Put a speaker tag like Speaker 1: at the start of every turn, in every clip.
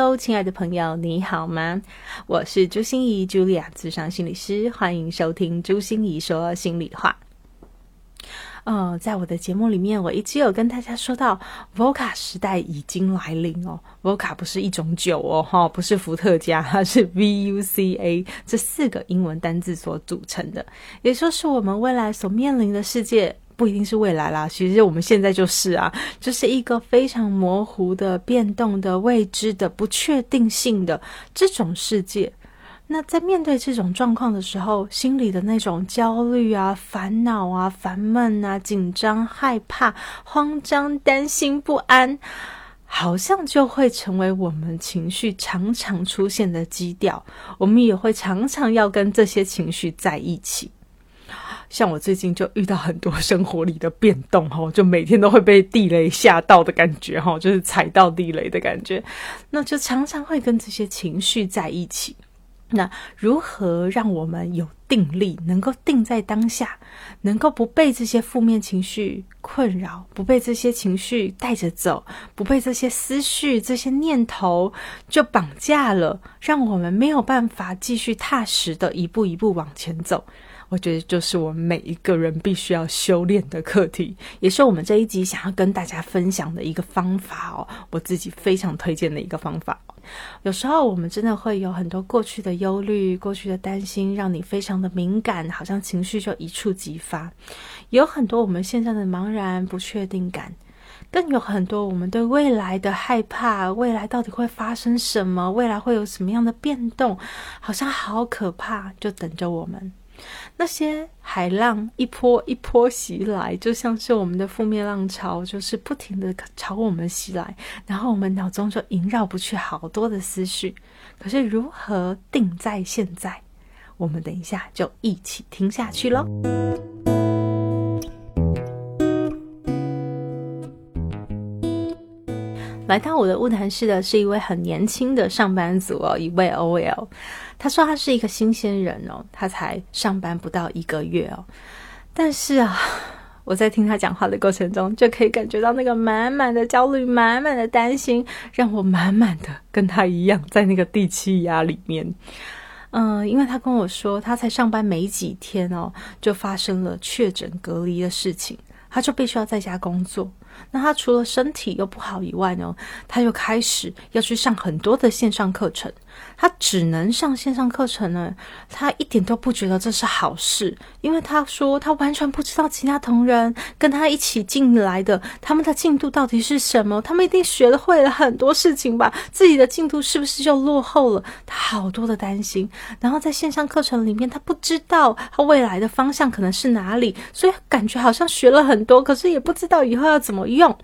Speaker 1: Hello，亲爱的朋友，你好吗？我是朱心怡，Julia，智商心理师，欢迎收听朱心怡说心里话。呃，在我的节目里面，我一直有跟大家说到，Vodka 时代已经来临哦。Vodka 不是一种酒哦，哈，不是伏特加，它是 V U C A 这四个英文单字所组成的，也就是我们未来所面临的世界。不一定是未来啦，其实我们现在就是啊，就是一个非常模糊的、变动的、未知的、不确定性的这种世界。那在面对这种状况的时候，心里的那种焦虑啊、烦恼啊、烦闷啊、紧张、害怕、慌张、担心、不安，好像就会成为我们情绪常常出现的基调。我们也会常常要跟这些情绪在一起。像我最近就遇到很多生活里的变动哈，就每天都会被地雷吓到的感觉哈，就是踩到地雷的感觉，那就常常会跟这些情绪在一起。那如何让我们有定力，能够定在当下，能够不被这些负面情绪困扰，不被这些情绪带着走，不被这些思绪、这些念头就绑架了，让我们没有办法继续踏实的一步一步往前走？我觉得就是我们每一个人必须要修炼的课题，也是我们这一集想要跟大家分享的一个方法哦。我自己非常推荐的一个方法。有时候我们真的会有很多过去的忧虑、过去的担心，让你非常的敏感，好像情绪就一触即发。有很多我们现在的茫然、不确定感，更有很多我们对未来的害怕，未来到底会发生什么？未来会有什么样的变动？好像好可怕，就等着我们。那些海浪一波一波袭来，就像是我们的负面浪潮，就是不停的朝我们袭来，然后我们脑中就萦绕不去好多的思绪。可是如何定在现在？我们等一下就一起听下去喽。来到我的物谈室的是一位很年轻的上班族哦，一位 OL。他说他是一个新鲜人哦，他才上班不到一个月哦，但是啊，我在听他讲话的过程中，就可以感觉到那个满满的焦虑、满满的担心，让我满满的跟他一样在那个地气压里面。嗯，因为他跟我说，他才上班没几天哦，就发生了确诊隔离的事情，他就必须要在家工作。那他除了身体又不好以外呢，他又开始要去上很多的线上课程。他只能上线上课程呢，他一点都不觉得这是好事，因为他说他完全不知道其他同仁跟他一起进来的他们的进度到底是什么，他们一定学了会了很多事情吧，自己的进度是不是就落后了？他好多的担心，然后在线上课程里面，他不知道他未来的方向可能是哪里，所以感觉好像学了很多，可是也不知道以后要怎么用。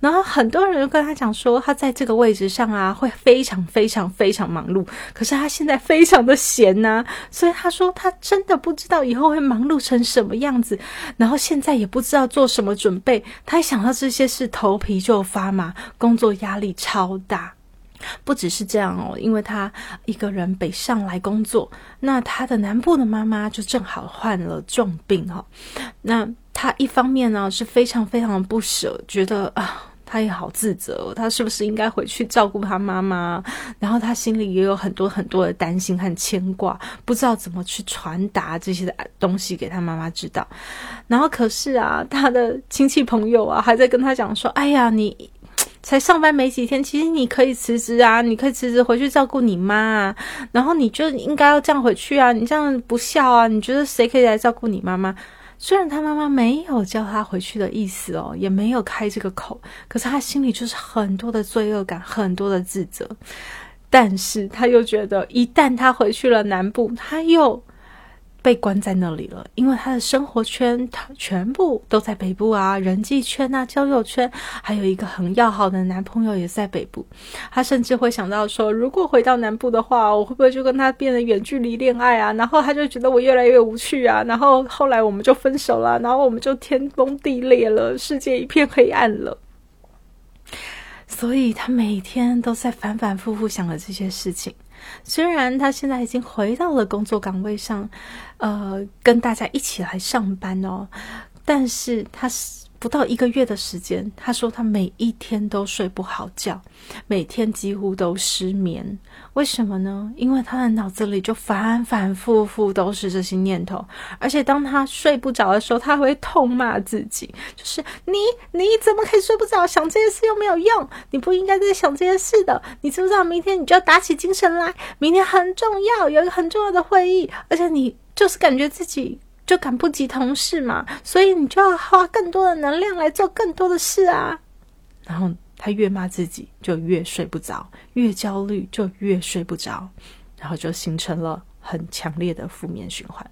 Speaker 1: 然后很多人跟他讲说，他在这个位置上啊，会非常非常非常忙碌。可是他现在非常的闲呐，所以他说他真的不知道以后会忙碌成什么样子，然后现在也不知道做什么准备。他一想到这些事，头皮就发麻，工作压力超大。不只是这样哦，因为他一个人北上来工作，那他的南部的妈妈就正好患了重病哈。那他一方面呢是非常非常的不舍，觉得啊。他也好自责，他是不是应该回去照顾他妈妈？然后他心里也有很多很多的担心和牵挂，不知道怎么去传达这些的东西给他妈妈知道。然后可是啊，他的亲戚朋友啊，还在跟他讲说：“哎呀，你 才上班没几天，其实你可以辞职啊，你可以辞职回去照顾你妈啊。然后你就应该要这样回去啊，你这样不孝啊！你觉得谁可以来照顾你妈妈？”虽然他妈妈没有叫他回去的意思哦，也没有开这个口，可是他心里就是很多的罪恶感，很多的自责。但是他又觉得，一旦他回去了南部，他又被关在那里了，因为他的生活圈他全部都在北部啊，人际圈啊，交友圈，还有一个很要好的男朋友也在北部。他甚至会想到说，如果回到南部的话，我会不会就跟他变得远距离恋爱啊？然后他就觉得我越来越无趣啊。然后后来我们就分手了，然后我们就天崩地裂了，世界一片黑暗了。所以他每天都在反反复复想着这些事情。虽然他现在已经回到了工作岗位上，呃，跟大家一起来上班哦，但是他。不到一个月的时间，他说他每一天都睡不好觉，每天几乎都失眠。为什么呢？因为他的脑子里就反反复复都是这些念头，而且当他睡不着的时候，他会痛骂自己，就是你你怎么可以睡不着？想这些事又没有用，你不应该在想这些事的。你知不知道明天你就要打起精神来？明天很重要，有一个很重要的会议，而且你就是感觉自己。就赶不及同事嘛，所以你就要花更多的能量来做更多的事啊。然后他越骂自己，就越睡不着；越焦虑，就越睡不着。然后就形成了很强烈的负面循环。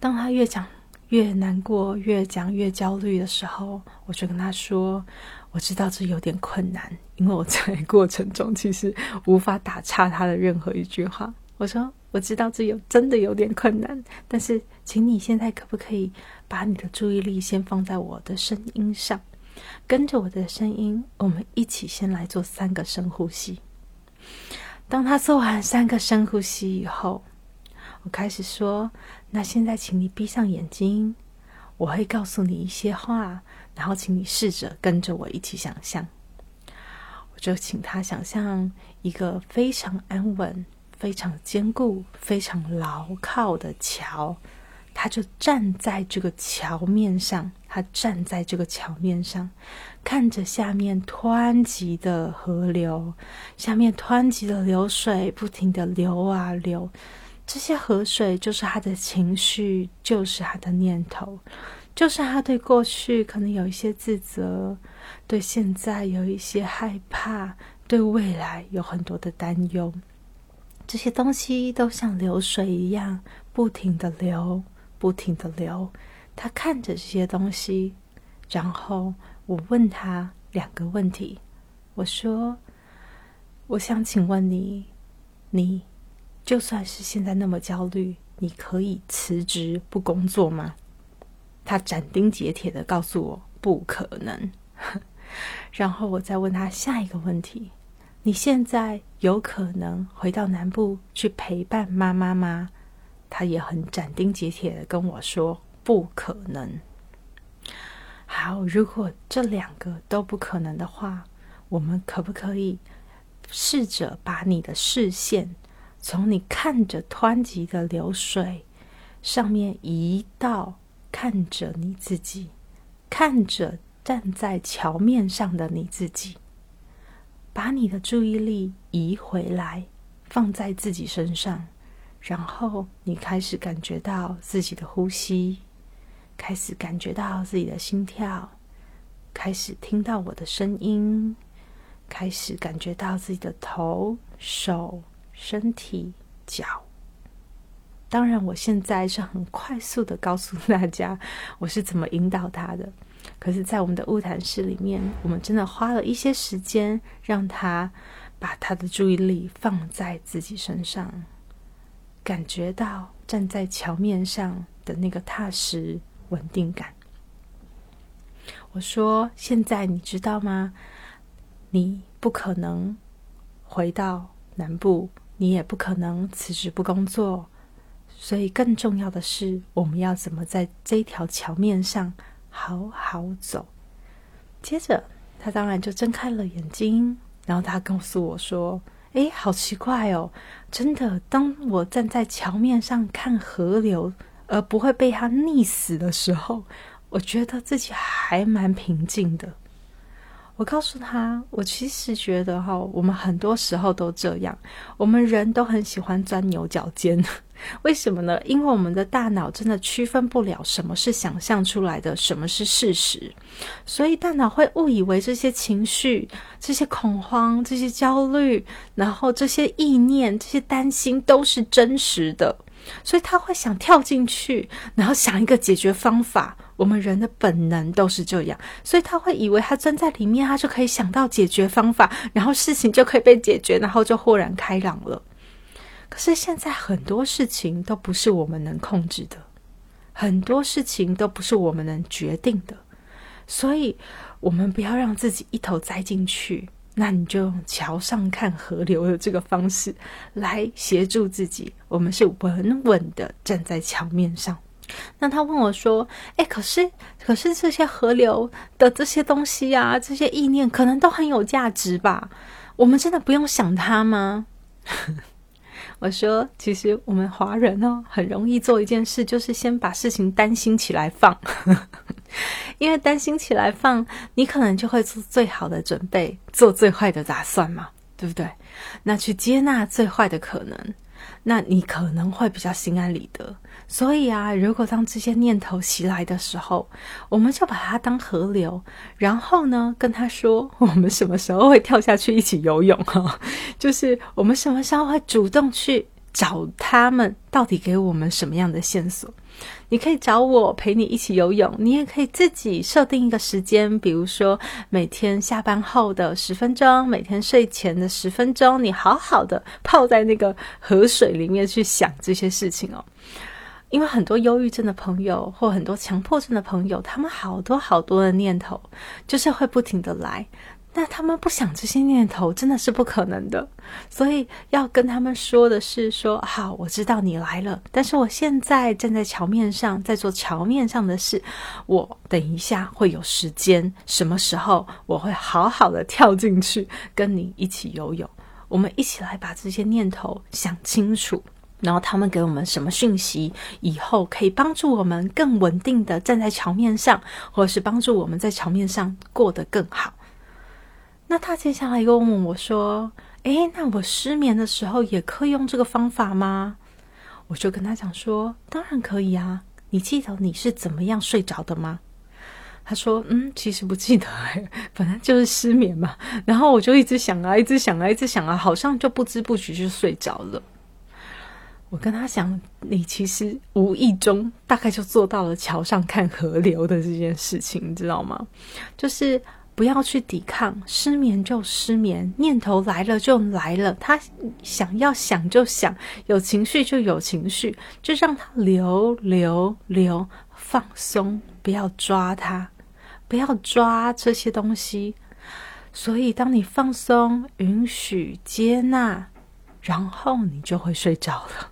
Speaker 1: 当他越讲越难过，越讲越焦虑的时候，我就跟他说：“我知道这有点困难，因为我在过程中其实无法打岔他的任何一句话。”我说。我知道这有真的有点困难，但是，请你现在可不可以把你的注意力先放在我的声音上，跟着我的声音，我们一起先来做三个深呼吸。当他做完三个深呼吸以后，我开始说：“那现在，请你闭上眼睛，我会告诉你一些话，然后请你试着跟着我一起想象。”我就请他想象一个非常安稳。非常坚固、非常牢靠的桥，他就站在这个桥面上。他站在这个桥面上，看着下面湍急的河流，下面湍急的流水不停的流啊流。这些河水就是他的情绪，就是他的念头，就是他对过去可能有一些自责，对现在有一些害怕，对未来有很多的担忧。这些东西都像流水一样，不停的流，不停的流。他看着这些东西，然后我问他两个问题。我说：“我想请问你，你就算是现在那么焦虑，你可以辞职不工作吗？”他斩钉截铁的告诉我：“不可能。”然后我再问他下一个问题。你现在有可能回到南部去陪伴妈妈吗？他也很斩钉截铁的跟我说不可能。好，如果这两个都不可能的话，我们可不可以试着把你的视线从你看着湍急的流水上面移到看着你自己，看着站在桥面上的你自己？把你的注意力移回来，放在自己身上，然后你开始感觉到自己的呼吸，开始感觉到自己的心跳，开始听到我的声音，开始感觉到自己的头、手、身体、脚。当然，我现在是很快速的告诉大家我是怎么引导他的。可是，在我们的物谈室里面，我们真的花了一些时间，让他把他的注意力放在自己身上，感觉到站在桥面上的那个踏实稳定感。我说：“现在你知道吗？你不可能回到南部，你也不可能辞职不工作，所以更重要的是，我们要怎么在这条桥面上？”好好走。接着，他当然就睁开了眼睛，然后他告诉我说：“哎，好奇怪哦，真的，当我站在桥面上看河流，而不会被它溺死的时候，我觉得自己还蛮平静的。”我告诉他：“我其实觉得哈，我们很多时候都这样，我们人都很喜欢钻牛角尖。为什么呢？因为我们的大脑真的区分不了什么是想象出来的，什么是事实，所以大脑会误以为这些情绪、这些恐慌、这些焦虑，然后这些意念、这些担心都是真实的，所以他会想跳进去，然后想一个解决方法。我们人的本能都是这样，所以他会以为他钻在里面，他就可以想到解决方法，然后事情就可以被解决，然后就豁然开朗了。可是现在很多事情都不是我们能控制的，很多事情都不是我们能决定的，所以我们不要让自己一头栽进去。那你就用桥上看河流的这个方式来协助自己，我们是稳稳的站在桥面上。那他问我说：“哎，可是可是这些河流的这些东西啊，这些意念可能都很有价值吧？我们真的不用想它吗？” 我说，其实我们华人哦，很容易做一件事，就是先把事情担心起来放，因为担心起来放，你可能就会做最好的准备，做最坏的打算嘛，对不对？那去接纳最坏的可能，那你可能会比较心安理得。所以啊，如果当这些念头袭来的时候，我们就把它当河流，然后呢，跟他说我们什么时候会跳下去一起游泳哈，就是我们什么时候会主动去找他们，到底给我们什么样的线索？你可以找我陪你一起游泳，你也可以自己设定一个时间，比如说每天下班后的十分钟，每天睡前的十分钟，你好好的泡在那个河水里面去想这些事情哦。因为很多忧郁症的朋友，或很多强迫症的朋友，他们好多好多的念头，就是会不停的来。那他们不想这些念头，真的是不可能的。所以要跟他们说的是：说好，我知道你来了，但是我现在站在桥面上，在做桥面上的事。我等一下会有时间，什么时候我会好好的跳进去，跟你一起游泳。我们一起来把这些念头想清楚。然后他们给我们什么讯息，以后可以帮助我们更稳定的站在桥面上，或者是帮助我们在桥面上过得更好。那他接下来又问我说：“诶，那我失眠的时候也可以用这个方法吗？”我就跟他讲说：“当然可以啊！你记得你是怎么样睡着的吗？”他说：“嗯，其实不记得，反正就是失眠嘛。”然后我就一直想啊，一直想啊，一直想啊，好像就不知不觉就睡着了。我跟他讲，你其实无意中大概就做到了桥上看河流的这件事情，你知道吗？就是不要去抵抗，失眠就失眠，念头来了就来了，他想要想就想，有情绪就有情绪，就让它流流流，放松，不要抓它，不要抓这些东西。所以，当你放松、允许、接纳，然后你就会睡着了。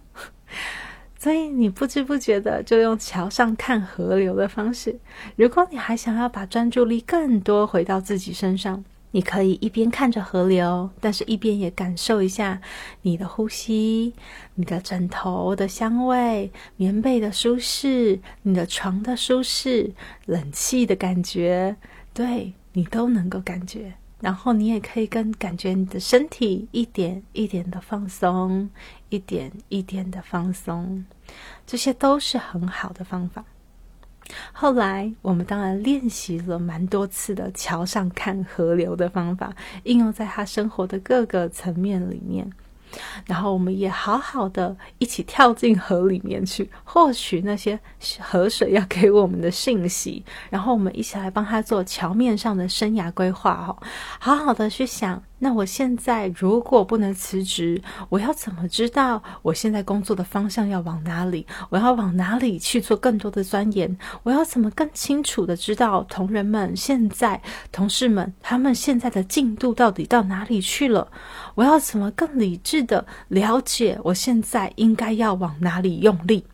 Speaker 1: 所以你不知不觉的就用桥上看河流的方式。如果你还想要把专注力更多回到自己身上，你可以一边看着河流，但是一边也感受一下你的呼吸、你的枕头的香味、棉被的舒适、你的床的舒适、冷气的感觉，对你都能够感觉。然后你也可以跟感觉你的身体一点一点的放松，一点一点的放松，这些都是很好的方法。后来我们当然练习了蛮多次的桥上看河流的方法，应用在他生活的各个层面里面。然后我们也好好的一起跳进河里面去，获取那些河水要给我们的信息。然后我们一起来帮他做桥面上的生涯规划哦，好好的去想。那我现在如果不能辞职，我要怎么知道我现在工作的方向要往哪里？我要往哪里去做更多的钻研？我要怎么更清楚的知道同仁们现在、同事们他们现在的进度到底到哪里去了？我要怎么更理智的了解我现在应该要往哪里用力？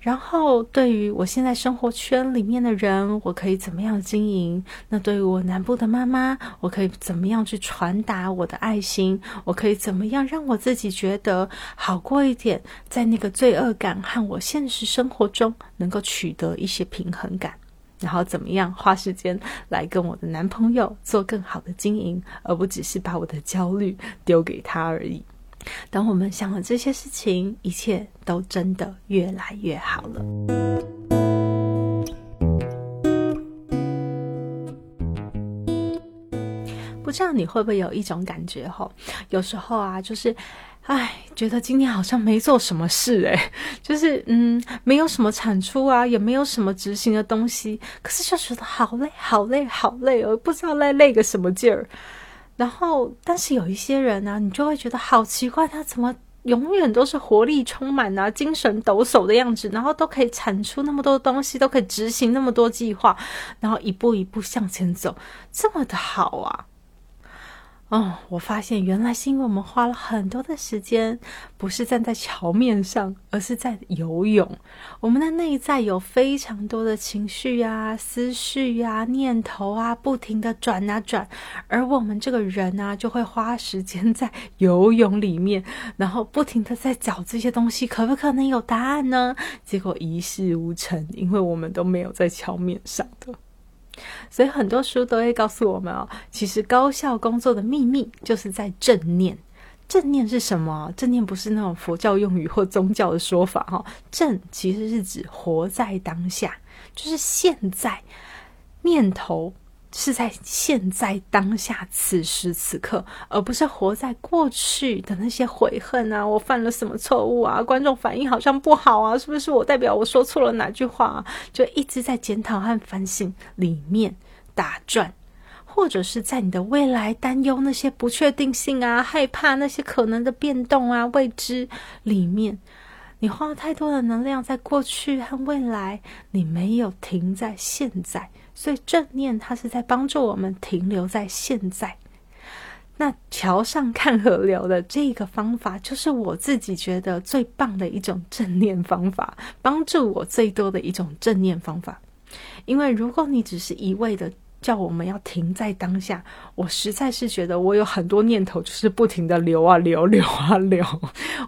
Speaker 1: 然后，对于我现在生活圈里面的人，我可以怎么样经营？那对于我南部的妈妈，我可以怎么样去传达我的爱心？我可以怎么样让我自己觉得好过一点？在那个罪恶感和我现实生活中能够取得一些平衡感，然后怎么样花时间来跟我的男朋友做更好的经营，而不只是把我的焦虑丢给他而已。当我们想了这些事情，一切都真的越来越好了。不知道你会不会有一种感觉？哈，有时候啊，就是，哎，觉得今天好像没做什么事，哎，就是嗯，没有什么产出啊，也没有什么执行的东西，可是就觉得好累，好累，好累哦，不知道累累个什么劲儿。然后，但是有一些人呢，你就会觉得好奇怪，他怎么永远都是活力充满啊，精神抖擞的样子，然后都可以产出那么多东西，都可以执行那么多计划，然后一步一步向前走，这么的好啊。哦，我发现原来是因为我们花了很多的时间，不是站在桥面上，而是在游泳。我们的内在有非常多的情绪啊、思绪啊、念头啊，不停的转啊转，而我们这个人啊，就会花时间在游泳里面，然后不停的在找这些东西，可不可能有答案呢？结果一事无成，因为我们都没有在桥面上的。所以很多书都会告诉我们哦，其实高效工作的秘密就是在正念。正念是什么？正念不是那种佛教用语或宗教的说法哈。正其实是指活在当下，就是现在念头。是在现在当下此时此刻，而不是活在过去的那些悔恨啊！我犯了什么错误啊？观众反应好像不好啊！是不是我代表我说错了哪句话？啊？就一直在检讨和反省里面打转，或者是在你的未来担忧那些不确定性啊、害怕那些可能的变动啊、未知里面，你花了太多的能量在过去和未来，你没有停在现在。所以正念它是在帮助我们停留在现在。那桥上看河流的这个方法，就是我自己觉得最棒的一种正念方法，帮助我最多的一种正念方法。因为如果你只是一味的。叫我们要停在当下，我实在是觉得我有很多念头，就是不停的流啊流，流啊流，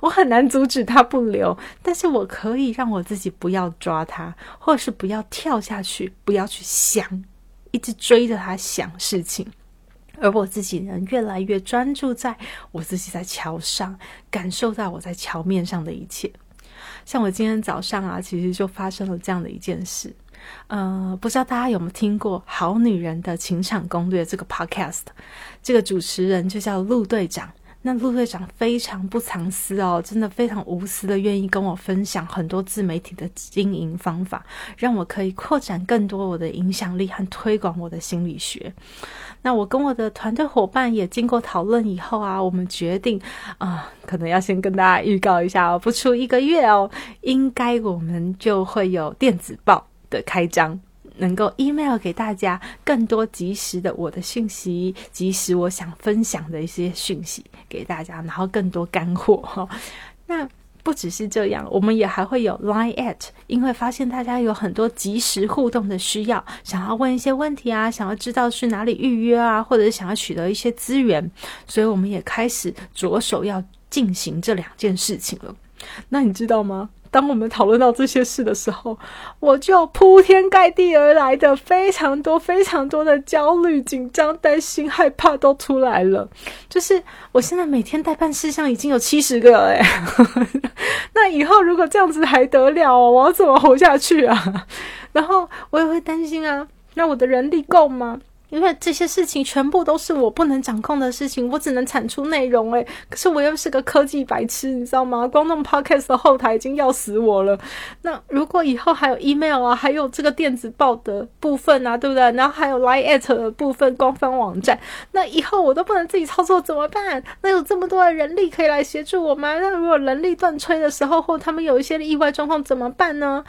Speaker 1: 我很难阻止它不流，但是我可以让我自己不要抓它，或者是不要跳下去，不要去想，一直追着它想事情，而我自己能越来越专注在我自己在桥上，感受到我在桥面上的一切。像我今天早上啊，其实就发生了这样的一件事。呃，不知道大家有没有听过《好女人的情场攻略》这个 podcast？这个主持人就叫陆队长。那陆队长非常不藏私哦，真的非常无私的，愿意跟我分享很多自媒体的经营方法，让我可以扩展更多我的影响力和推广我的心理学。那我跟我的团队伙伴也经过讨论以后啊，我们决定啊，可能要先跟大家预告一下哦，不出一个月哦，应该我们就会有电子报。的开张，能够 email 给大家更多及时的我的讯息，及时我想分享的一些讯息给大家，然后更多干货 哈。那不只是这样，我们也还会有 line at，因为发现大家有很多及时互动的需要，想要问一些问题啊，想要知道去哪里预约啊，或者是想要取得一些资源，所以我们也开始着手要进行这两件事情了。那你知道吗？当我们讨论到这些事的时候，我就铺天盖地而来的非常多、非常多的焦虑、紧张、担心、害怕都出来了。就是我现在每天代办事项已经有七十个哎，那以后如果这样子还得了？我要怎么活下去啊？然后我也会担心啊，那我的人力够吗？因为这些事情全部都是我不能掌控的事情，我只能产出内容。诶，可是我又是个科技白痴，你知道吗？光弄 podcast 的后台已经要死我了。那如果以后还有 email 啊，还有这个电子报的部分啊，对不对？然后还有 line at 的部分，官方网站，那以后我都不能自己操作怎么办？那有这么多的人力可以来协助我吗？那如果人力断炊的时候，或他们有一些意外状况怎么办呢？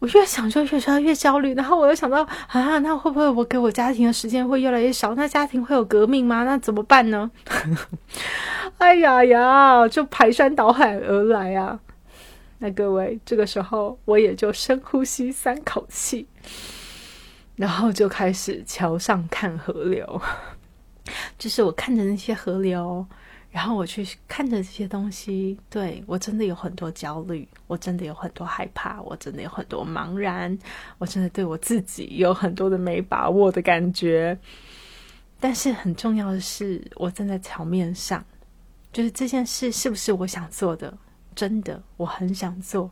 Speaker 1: 我越想就越觉得越焦虑，然后我又想到啊，那会不会我给我家庭的时间会越来越少？那家庭会有革命吗？那怎么办呢？哎呀呀，就排山倒海而来啊！那各位，这个时候我也就深呼吸三口气，然后就开始桥上看河流，就是我看着那些河流。然后我去看着这些东西，对我真的有很多焦虑，我真的有很多害怕，我真的有很多茫然，我真的对我自己有很多的没把握的感觉。但是很重要的是，我站在桥面上，就是这件事是不是我想做的？真的，我很想做。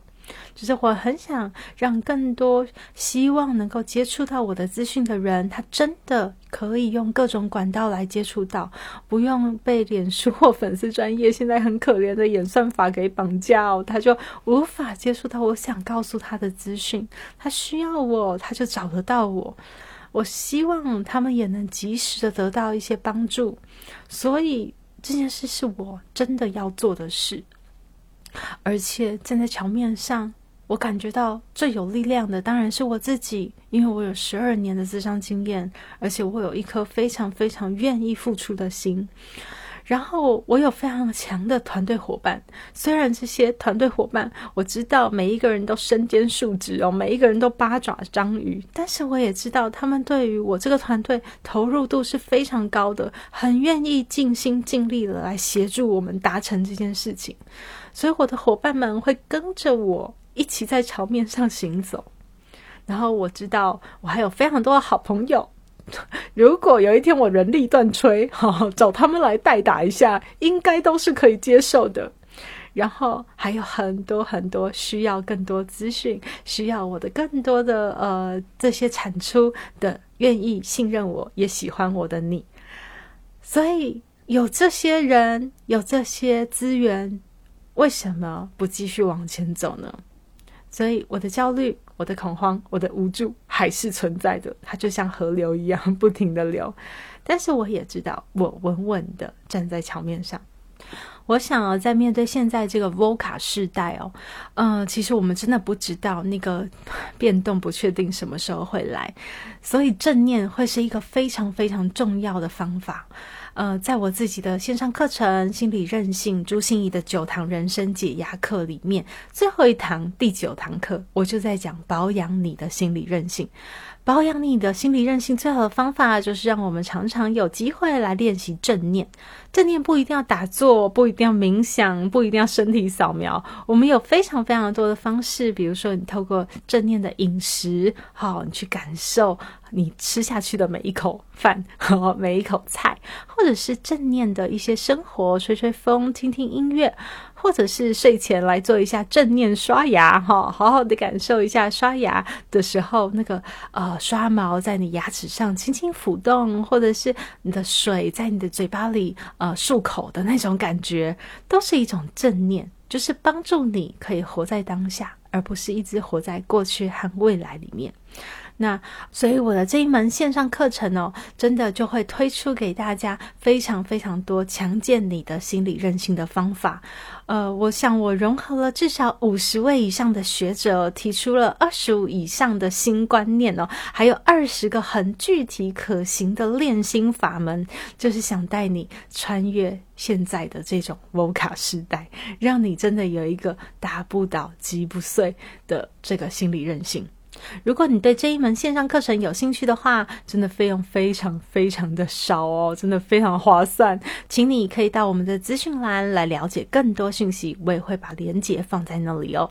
Speaker 1: 就是我很想让更多希望能够接触到我的资讯的人，他真的可以用各种管道来接触到，不用被脸书或粉丝专业 现在很可怜的演算法给绑架哦，他就无法接触到我想告诉他的资讯。他需要我，他就找得到我。我希望他们也能及时的得到一些帮助，所以这件事是我真的要做的事。而且站在桥面上，我感觉到最有力量的当然是我自己，因为我有十二年的智商经验，而且我有一颗非常非常愿意付出的心。然后我有非常强的团队伙伴，虽然这些团队伙伴我知道每一个人都身兼数职哦，每一个人都八爪章鱼，但是我也知道他们对于我这个团队投入度是非常高的，很愿意尽心尽力的来协助我们达成这件事情。所以我的伙伴们会跟着我一起在桥面上行走，然后我知道我还有非常多的好朋友。如果有一天我人力断炊，哈，找他们来代打一下，应该都是可以接受的。然后还有很多很多需要更多资讯、需要我的更多的呃这些产出的，愿意信任我也喜欢我的你。所以有这些人，有这些资源。为什么不继续往前走呢？所以我的焦虑、我的恐慌、我的无助还是存在的，它就像河流一样不停的流。但是我也知道，我稳稳的站在桥面上。我想啊，在面对现在这个 VOCA 时代哦，嗯，其实我们真的不知道那个变动不确定什么时候会来，所以正念会是一个非常非常重要的方法。呃，在我自己的线上课程《心理韧性》朱心怡的九堂人生解压课里面，最后一堂第九堂课，我就在讲保养你的心理韧性。保养你的心理韧性最好的方法，就是让我们常常有机会来练习正念。正念不一定要打坐，不一定要冥想，不一定要身体扫描。我们有非常非常多的方式，比如说你透过正念的饮食，好，你去感受你吃下去的每一口饭，和 每一口菜，或者是正念的一些生活，吹吹风，听听音乐。或者是睡前来做一下正念刷牙，哈，好好的感受一下刷牙的时候那个呃刷毛在你牙齿上轻轻抚动，或者是你的水在你的嘴巴里呃漱口的那种感觉，都是一种正念，就是帮助你可以活在当下，而不是一直活在过去和未来里面。那所以我的这一门线上课程哦，真的就会推出给大家非常非常多强健你的心理韧性的方法。呃，我想我融合了至少五十位以上的学者，提出了二十五以上的新观念哦，还有二十个很具体可行的练心法门，就是想带你穿越现在的这种 VOCA 时代，让你真的有一个打不倒、击不碎的这个心理韧性。如果你对这一门线上课程有兴趣的话，真的费用非常非常的少哦，真的非常划算，请你可以到我们的资讯栏来了解更多讯息，我也会把链接放在那里哦。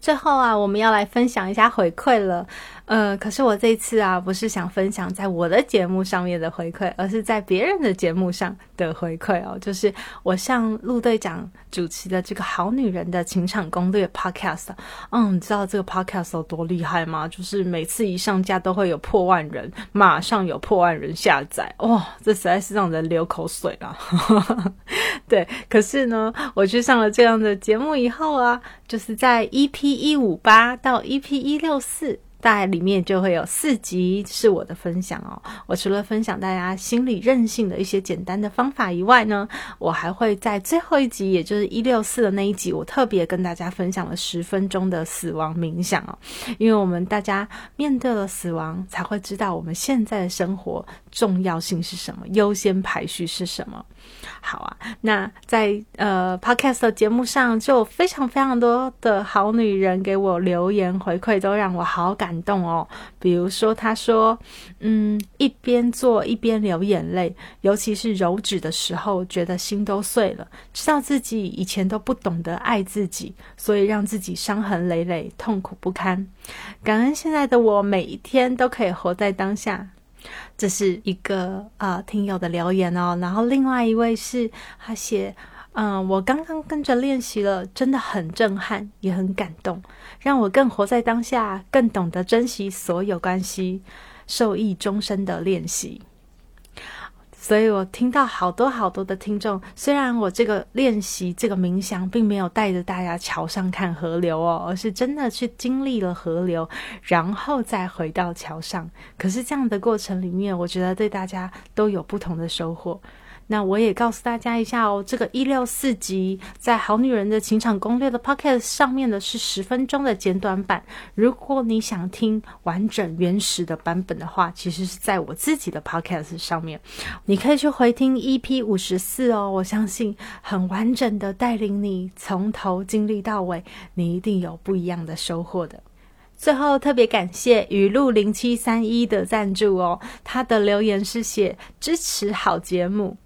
Speaker 1: 最后啊，我们要来分享一下回馈了。呃，可是我这次啊，不是想分享在我的节目上面的回馈，而是在别人的节目上的回馈哦。就是我向陆队长主持的这个好女人的情场攻略 Podcast。嗯，你知道这个 Podcast 有多厉害吗？就是每次一上架都会有破万人，马上有破万人下载。哇，这实在是让人流口水啊！对，可是呢，我去上了这样的节目以后啊，就是在 EP 一五八到 EP 一六四。大概里面就会有四集是我的分享哦。我除了分享大家心理韧性的一些简单的方法以外呢，我还会在最后一集，也就是一六四的那一集，我特别跟大家分享了十分钟的死亡冥想哦。因为我们大家面对了死亡，才会知道我们现在的生活重要性是什么，优先排序是什么。好啊，那在呃 podcast 的节目上，就非常非常多的好女人给我留言回馈，都让我好感。动哦，比如说，他说：“嗯，一边做一边流眼泪，尤其是揉纸的时候，觉得心都碎了。知道自己以前都不懂得爱自己，所以让自己伤痕累累，痛苦不堪。感恩现在的我，每一天都可以活在当下。”这是一个啊听友的留言哦。然后另外一位是他写。嗯，我刚刚跟着练习了，真的很震撼，也很感动，让我更活在当下，更懂得珍惜所有关系，受益终身的练习。所以我听到好多好多的听众，虽然我这个练习这个冥想，并没有带着大家桥上看河流哦，而是真的去经历了河流，然后再回到桥上。可是这样的过程里面，我觉得对大家都有不同的收获。那我也告诉大家一下哦，这个一六四集在《好女人的情场攻略》的 Podcast 上面的是十分钟的简短版。如果你想听完整原始的版本的话，其实是在我自己的 Podcast 上面，你可以去回听 EP 五十四哦。我相信很完整的带领你从头经历到尾，你一定有不一样的收获的。最后特别感谢雨露零七三一的赞助哦，他的留言是写支持好节目。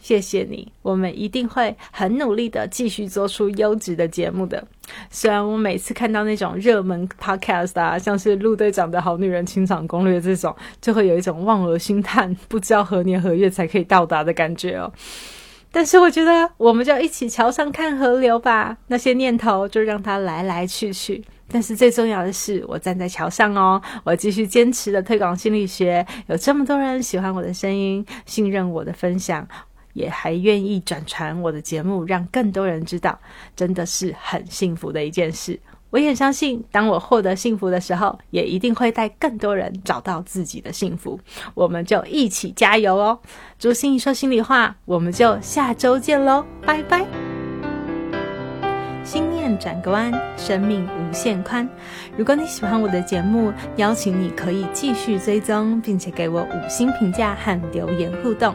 Speaker 1: 谢谢你，我们一定会很努力的继续做出优质的节目的。虽然我每次看到那种热门 podcast 啊，像是陆队长的好女人清场攻略这种，就会有一种望而兴叹，不知道何年何月才可以到达的感觉哦。但是我觉得，我们就一起桥上看河流吧，那些念头就让它来来去去。但是最重要的是，我站在桥上哦，我继续坚持的推广心理学，有这么多人喜欢我的声音，信任我的分享。也还愿意转传我的节目，让更多人知道，真的是很幸福的一件事。我也相信，当我获得幸福的时候，也一定会带更多人找到自己的幸福。我们就一起加油哦！祝心怡说心里话，我们就下周见喽，拜拜！心念转个弯，生命无限宽。如果你喜欢我的节目，邀请你可以继续追踪，并且给我五星评价和留言互动。